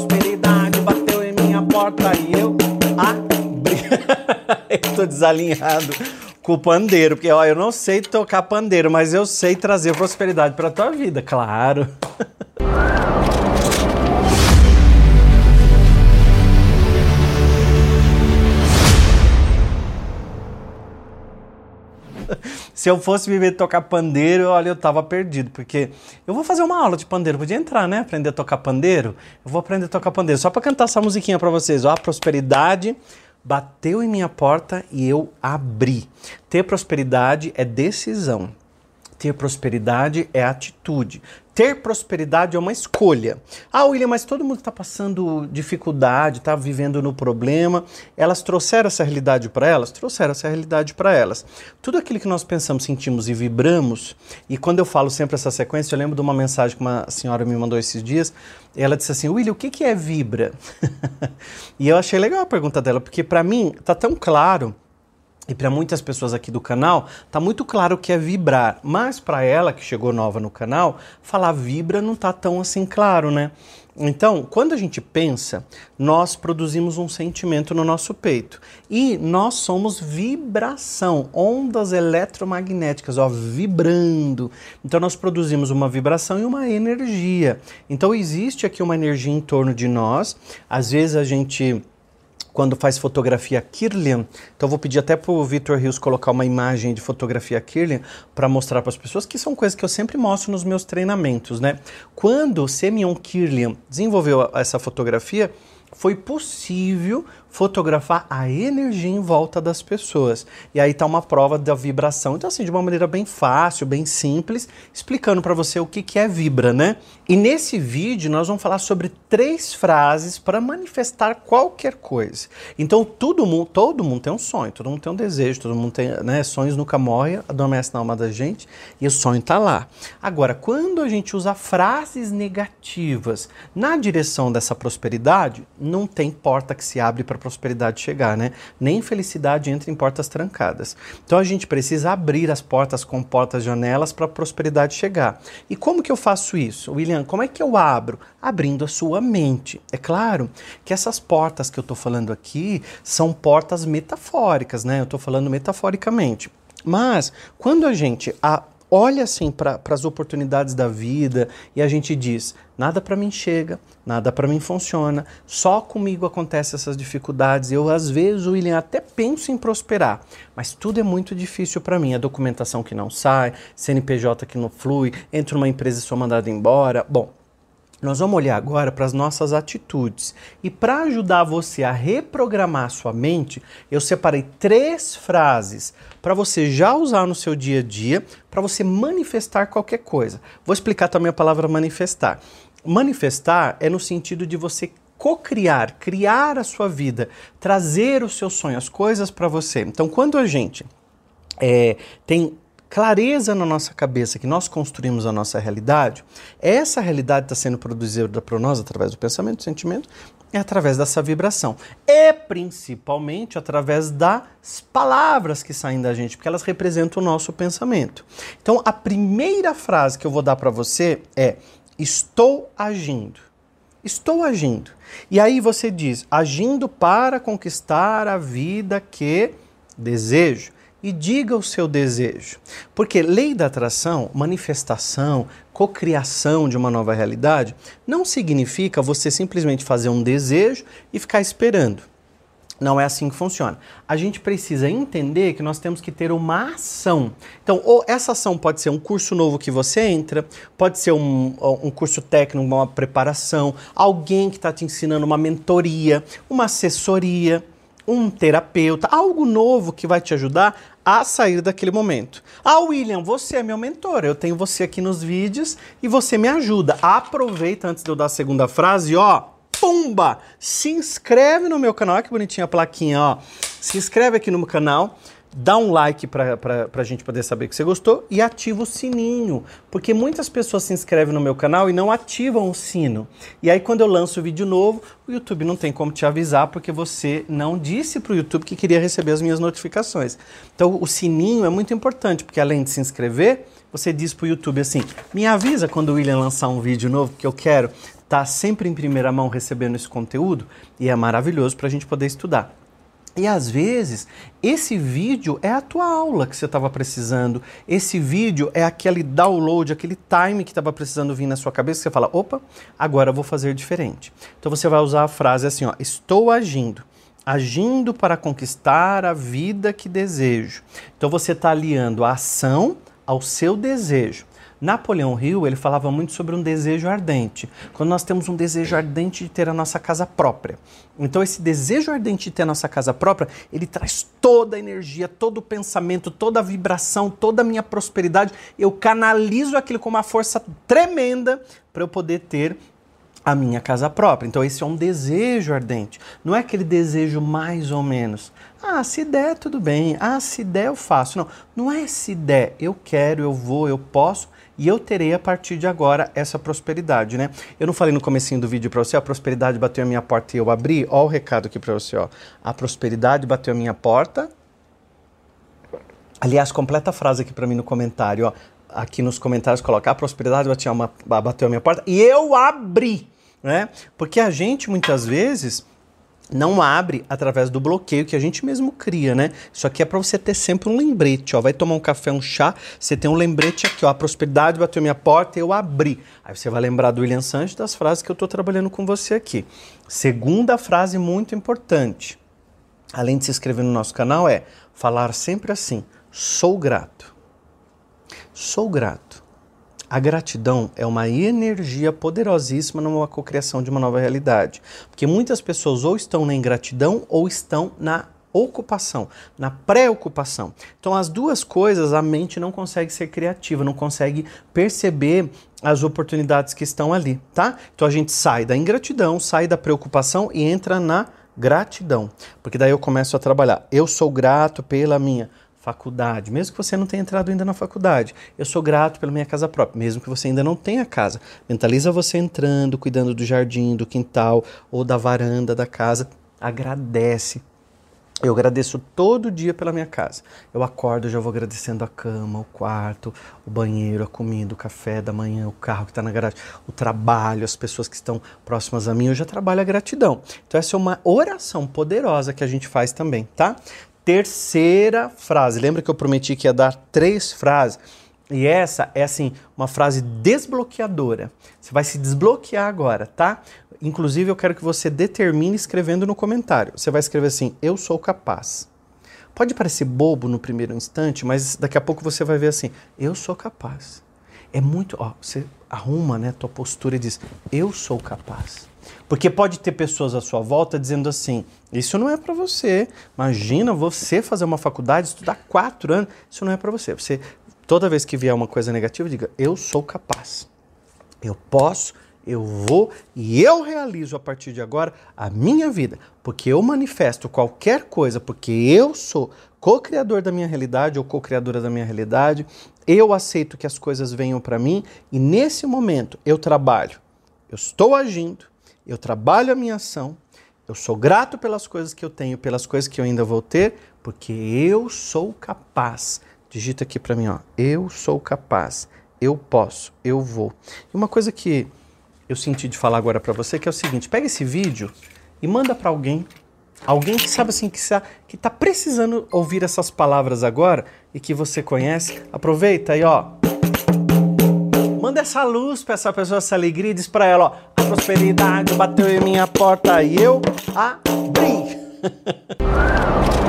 prosperidade bateu em minha porta e eu abri. eu tô desalinhado com o pandeiro, porque ó, eu não sei tocar pandeiro, mas eu sei trazer prosperidade para tua vida, claro. Se eu fosse viver tocar pandeiro, olha, eu tava perdido, porque eu vou fazer uma aula de pandeiro, podia entrar, né? Aprender a tocar pandeiro. Eu vou aprender a tocar pandeiro, só para cantar essa musiquinha para vocês, ó, a prosperidade bateu em minha porta e eu abri. Ter prosperidade é decisão. Ter prosperidade é atitude. Ter prosperidade é uma escolha. Ah, William, mas todo mundo está passando dificuldade, está vivendo no problema. Elas trouxeram essa realidade para elas? Trouxeram essa realidade para elas. Tudo aquilo que nós pensamos, sentimos e vibramos, e quando eu falo sempre essa sequência, eu lembro de uma mensagem que uma senhora me mandou esses dias. Ela disse assim: William, o que, que é vibra? e eu achei legal a pergunta dela, porque para mim está tão claro e para muitas pessoas aqui do canal, tá muito claro que é vibrar, mas para ela que chegou nova no canal, falar vibra não tá tão assim claro, né? Então, quando a gente pensa, nós produzimos um sentimento no nosso peito. E nós somos vibração, ondas eletromagnéticas, ó, vibrando. Então, nós produzimos uma vibração e uma energia. Então, existe aqui uma energia em torno de nós. Às vezes a gente quando faz fotografia Kirlian. Então vou pedir até para o Victor Rios colocar uma imagem de fotografia Kirlian para mostrar para as pessoas que são coisas que eu sempre mostro nos meus treinamentos, né? Quando Semyon Kirlian desenvolveu essa fotografia, foi possível fotografar a energia em volta das pessoas. E aí está uma prova da vibração. Então, assim, de uma maneira bem fácil, bem simples, explicando para você o que, que é vibra, né? E nesse vídeo nós vamos falar sobre três frases para manifestar qualquer coisa. Então, todo mundo, todo mundo tem um sonho, todo mundo tem um desejo, todo mundo tem, né? Sonhos nunca morrem, adormece na alma da gente e o sonho está lá. Agora, quando a gente usa frases negativas na direção dessa prosperidade, não tem porta que se abre para prosperidade chegar, né? Nem felicidade entra em portas trancadas. Então a gente precisa abrir as portas com portas janelas para a prosperidade chegar. E como que eu faço isso? William, como é que eu abro? Abrindo a sua mente. É claro que essas portas que eu estou falando aqui são portas metafóricas, né? Eu estou falando metaforicamente. Mas quando a gente a, olha assim para as oportunidades da vida e a gente diz: nada para mim chega, nada para mim funciona, só comigo acontecem essas dificuldades. Eu, às vezes, William, até penso em prosperar, mas tudo é muito difícil para mim. A documentação que não sai, CNPJ que não flui, entra uma empresa e sou mandado embora. Bom, nós vamos olhar agora para as nossas atitudes. E para ajudar você a reprogramar sua mente, eu separei três frases para você já usar no seu dia a dia, para você manifestar qualquer coisa. Vou explicar também a palavra manifestar. Manifestar é no sentido de você co-criar, criar a sua vida, trazer o seu sonho, as coisas para você. Então, quando a gente é, tem clareza na nossa cabeça que nós construímos a nossa realidade, essa realidade está sendo produzida por nós através do pensamento, do sentimento, é através dessa vibração. E principalmente através das palavras que saem da gente, porque elas representam o nosso pensamento. Então, a primeira frase que eu vou dar para você é: Estou agindo. Estou agindo. E aí você diz: agindo para conquistar a vida que desejo e diga o seu desejo. Porque lei da atração, manifestação, cocriação de uma nova realidade, não significa você simplesmente fazer um desejo e ficar esperando. Não é assim que funciona. A gente precisa entender que nós temos que ter uma ação. Então, ou essa ação pode ser um curso novo que você entra, pode ser um, um curso técnico, uma preparação, alguém que está te ensinando uma mentoria, uma assessoria um terapeuta, algo novo que vai te ajudar a sair daquele momento. Ah, William, você é meu mentor, eu tenho você aqui nos vídeos e você me ajuda. Aproveita antes de eu dar a segunda frase, ó, pumba! Se inscreve no meu canal, olha que bonitinha a plaquinha, ó. Se inscreve aqui no meu canal dá um like para a gente poder saber que você gostou e ativa o sininho, porque muitas pessoas se inscrevem no meu canal e não ativam o sino. E aí quando eu lanço o vídeo novo, o YouTube não tem como te avisar porque você não disse para o YouTube que queria receber as minhas notificações. Então o sininho é muito importante, porque além de se inscrever, você diz para o YouTube assim: me avisa quando o William lançar um vídeo novo que eu quero tá sempre em primeira mão recebendo esse conteúdo e é maravilhoso para a gente poder estudar. E às vezes, esse vídeo é a tua aula que você estava precisando. Esse vídeo é aquele download, aquele time que estava precisando vir na sua cabeça. Você fala, opa, agora eu vou fazer diferente. Então você vai usar a frase assim, ó, estou agindo. Agindo para conquistar a vida que desejo. Então você está aliando a ação ao seu desejo. Napoleão Hill, ele falava muito sobre um desejo ardente. Quando nós temos um desejo ardente de ter a nossa casa própria. Então esse desejo ardente de ter a nossa casa própria, ele traz toda a energia, todo o pensamento, toda a vibração, toda a minha prosperidade. Eu canalizo aquilo com uma força tremenda para eu poder ter a minha casa própria. Então, esse é um desejo ardente. Não é aquele desejo mais ou menos. Ah, se der, tudo bem. Ah, se der, eu faço. Não, não é se der. Eu quero, eu vou, eu posso e eu terei a partir de agora essa prosperidade, né? Eu não falei no comecinho do vídeo para você, a prosperidade bateu a minha porta e eu abri. Ó o recado aqui para você, ó. A prosperidade bateu a minha porta. Aliás, completa a frase aqui para mim no comentário, ó. Aqui nos comentários coloca a prosperidade bateu, uma, bateu a minha porta e eu abri, né? Porque a gente muitas vezes não abre através do bloqueio que a gente mesmo cria, né? Isso aqui é para você ter sempre um lembrete, ó. Vai tomar um café, um chá, você tem um lembrete aqui, ó. A prosperidade bateu minha porta, eu abri. Aí você vai lembrar do William Sanches das frases que eu estou trabalhando com você aqui. Segunda frase muito importante, além de se inscrever no nosso canal, é falar sempre assim: sou grato. Sou grato. A gratidão é uma energia poderosíssima numa cocriação de uma nova realidade. Porque muitas pessoas ou estão na ingratidão ou estão na ocupação, na preocupação. Então, as duas coisas a mente não consegue ser criativa, não consegue perceber as oportunidades que estão ali, tá? Então a gente sai da ingratidão, sai da preocupação e entra na gratidão. Porque daí eu começo a trabalhar. Eu sou grato pela minha faculdade, mesmo que você não tenha entrado ainda na faculdade. Eu sou grato pela minha casa própria, mesmo que você ainda não tenha casa. Mentaliza você entrando, cuidando do jardim, do quintal ou da varanda da casa. Agradece. Eu agradeço todo dia pela minha casa. Eu acordo, já vou agradecendo a cama, o quarto, o banheiro, a comida, o café da manhã, o carro que está na garagem, o trabalho, as pessoas que estão próximas a mim. Eu já trabalho a gratidão. Então, essa é uma oração poderosa que a gente faz também, tá? Terceira frase. Lembra que eu prometi que ia dar três frases? E essa é assim, uma frase desbloqueadora. Você vai se desbloquear agora, tá? Inclusive, eu quero que você determine escrevendo no comentário. Você vai escrever assim: Eu sou capaz. Pode parecer bobo no primeiro instante, mas daqui a pouco você vai ver assim: Eu sou capaz. É muito. Ó, você arruma né, tua postura e diz: Eu sou capaz. Porque pode ter pessoas à sua volta dizendo assim: isso não é para você. Imagina você fazer uma faculdade, estudar quatro anos, isso não é para você. Você toda vez que vier uma coisa negativa, diga: eu sou capaz, eu posso, eu vou e eu realizo a partir de agora a minha vida, porque eu manifesto qualquer coisa, porque eu sou co-criador da minha realidade ou co-criadora da minha realidade. Eu aceito que as coisas venham para mim e nesse momento eu trabalho, eu estou agindo eu trabalho a minha ação, eu sou grato pelas coisas que eu tenho, pelas coisas que eu ainda vou ter, porque eu sou capaz. Digita aqui para mim, ó. Eu sou capaz. Eu posso, eu vou. E uma coisa que eu senti de falar agora para você que é o seguinte: pega esse vídeo e manda para alguém, alguém que sabe assim que está que tá precisando ouvir essas palavras agora e que você conhece. Aproveita aí, ó. Manda essa luz para essa pessoa, essa alegria, diz para ela, ó, prosperidade bateu em minha porta e eu abri.